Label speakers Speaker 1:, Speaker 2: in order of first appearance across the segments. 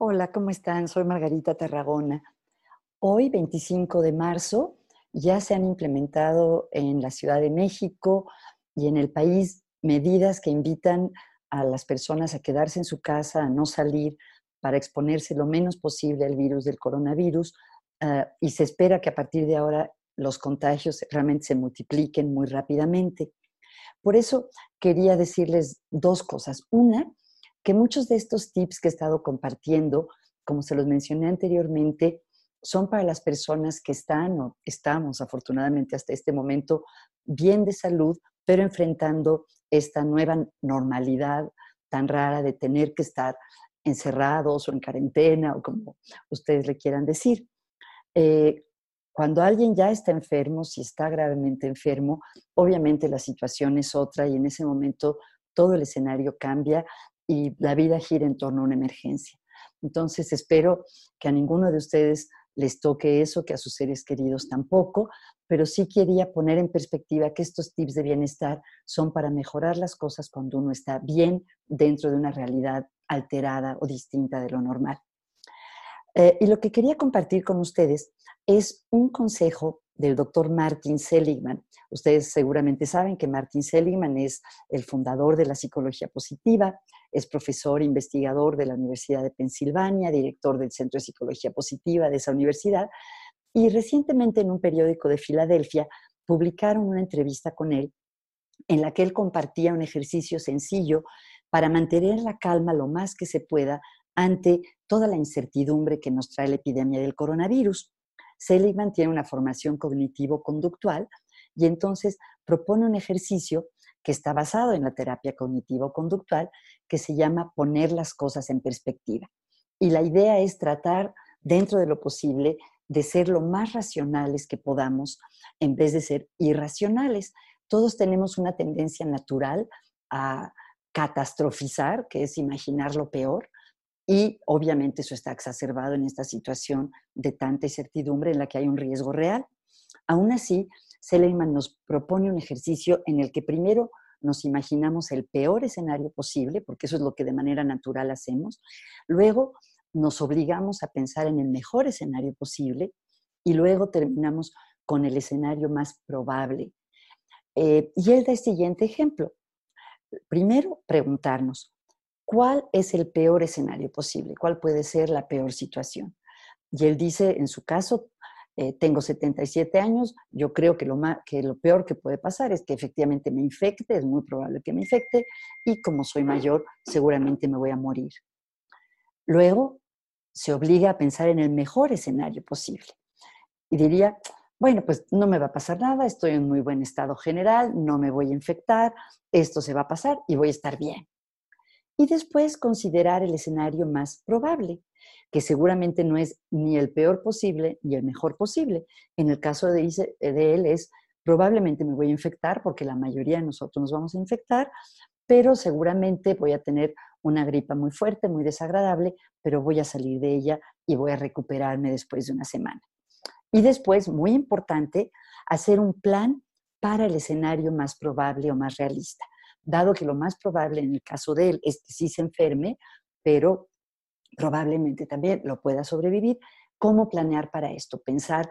Speaker 1: Hola, ¿cómo están? Soy Margarita Tarragona. Hoy, 25 de marzo, ya se han implementado en la Ciudad de México y en el país medidas que invitan a las personas a quedarse en su casa, a no salir, para exponerse lo menos posible al virus del coronavirus. Ah, y se espera que a partir de ahora los contagios realmente se multipliquen muy rápidamente. Por eso quería decirles dos cosas. Una, que muchos de estos tips que he estado compartiendo, como se los mencioné anteriormente, son para las personas que están o estamos afortunadamente hasta este momento bien de salud, pero enfrentando esta nueva normalidad tan rara de tener que estar encerrados o en cuarentena o como ustedes le quieran decir. Eh, cuando alguien ya está enfermo, si está gravemente enfermo, obviamente la situación es otra y en ese momento todo el escenario cambia y la vida gira en torno a una emergencia. Entonces espero que a ninguno de ustedes les toque eso, que a sus seres queridos tampoco, pero sí quería poner en perspectiva que estos tips de bienestar son para mejorar las cosas cuando uno está bien dentro de una realidad alterada o distinta de lo normal. Eh, y lo que quería compartir con ustedes es un consejo del doctor Martin Seligman. Ustedes seguramente saben que Martin Seligman es el fundador de la psicología positiva, es profesor investigador de la Universidad de Pensilvania, director del Centro de Psicología Positiva de esa universidad, y recientemente en un periódico de Filadelfia publicaron una entrevista con él en la que él compartía un ejercicio sencillo para mantener la calma lo más que se pueda ante toda la incertidumbre que nos trae la epidemia del coronavirus. Seligman tiene una formación cognitivo-conductual y entonces propone un ejercicio que está basado en la terapia cognitivo-conductual que se llama poner las cosas en perspectiva. Y la idea es tratar, dentro de lo posible, de ser lo más racionales que podamos en vez de ser irracionales. Todos tenemos una tendencia natural a catastrofizar, que es imaginar lo peor, y obviamente eso está exacerbado en esta situación de tanta incertidumbre en la que hay un riesgo real. Aún así, Seligman nos propone un ejercicio en el que primero nos imaginamos el peor escenario posible, porque eso es lo que de manera natural hacemos. Luego nos obligamos a pensar en el mejor escenario posible y luego terminamos con el escenario más probable. Eh, y él da el siguiente ejemplo. Primero, preguntarnos, ¿Cuál es el peor escenario posible? ¿Cuál puede ser la peor situación? Y él dice, en su caso, eh, tengo 77 años, yo creo que lo, que lo peor que puede pasar es que efectivamente me infecte, es muy probable que me infecte, y como soy mayor, seguramente me voy a morir. Luego, se obliga a pensar en el mejor escenario posible. Y diría, bueno, pues no me va a pasar nada, estoy en muy buen estado general, no me voy a infectar, esto se va a pasar y voy a estar bien y después considerar el escenario más probable, que seguramente no es ni el peor posible ni el mejor posible. En el caso de, él es, probablemente me voy a infectar porque la mayoría de nosotros nos vamos a infectar, pero seguramente voy a tener una gripa muy fuerte, muy desagradable, pero voy a salir de ella y voy a recuperarme después de una semana. Y después, muy importante, hacer un plan para el escenario más probable o más realista dado que lo más probable en el caso de él es que sí se enferme, pero probablemente también lo pueda sobrevivir, ¿cómo planear para esto? Pensar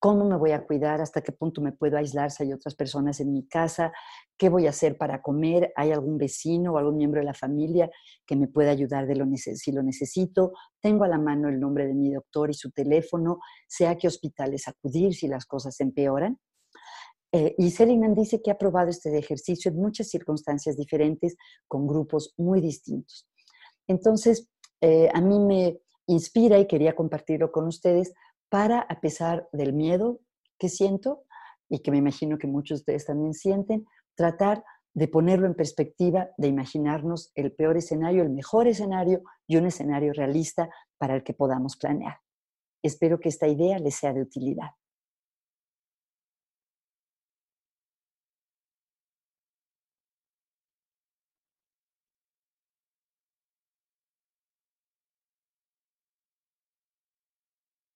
Speaker 1: cómo me voy a cuidar, hasta qué punto me puedo aislar si hay otras personas en mi casa, qué voy a hacer para comer, hay algún vecino o algún miembro de la familia que me pueda ayudar si lo necesito, tengo a la mano el nombre de mi doctor y su teléfono, sé a qué hospitales acudir si las cosas empeoran. Eh, y Seligman dice que ha probado este ejercicio en muchas circunstancias diferentes con grupos muy distintos. Entonces, eh, a mí me inspira y quería compartirlo con ustedes para, a pesar del miedo que siento y que me imagino que muchos de ustedes también sienten, tratar de ponerlo en perspectiva, de imaginarnos el peor escenario, el mejor escenario y un escenario realista para el que podamos planear. Espero que esta idea les sea de utilidad.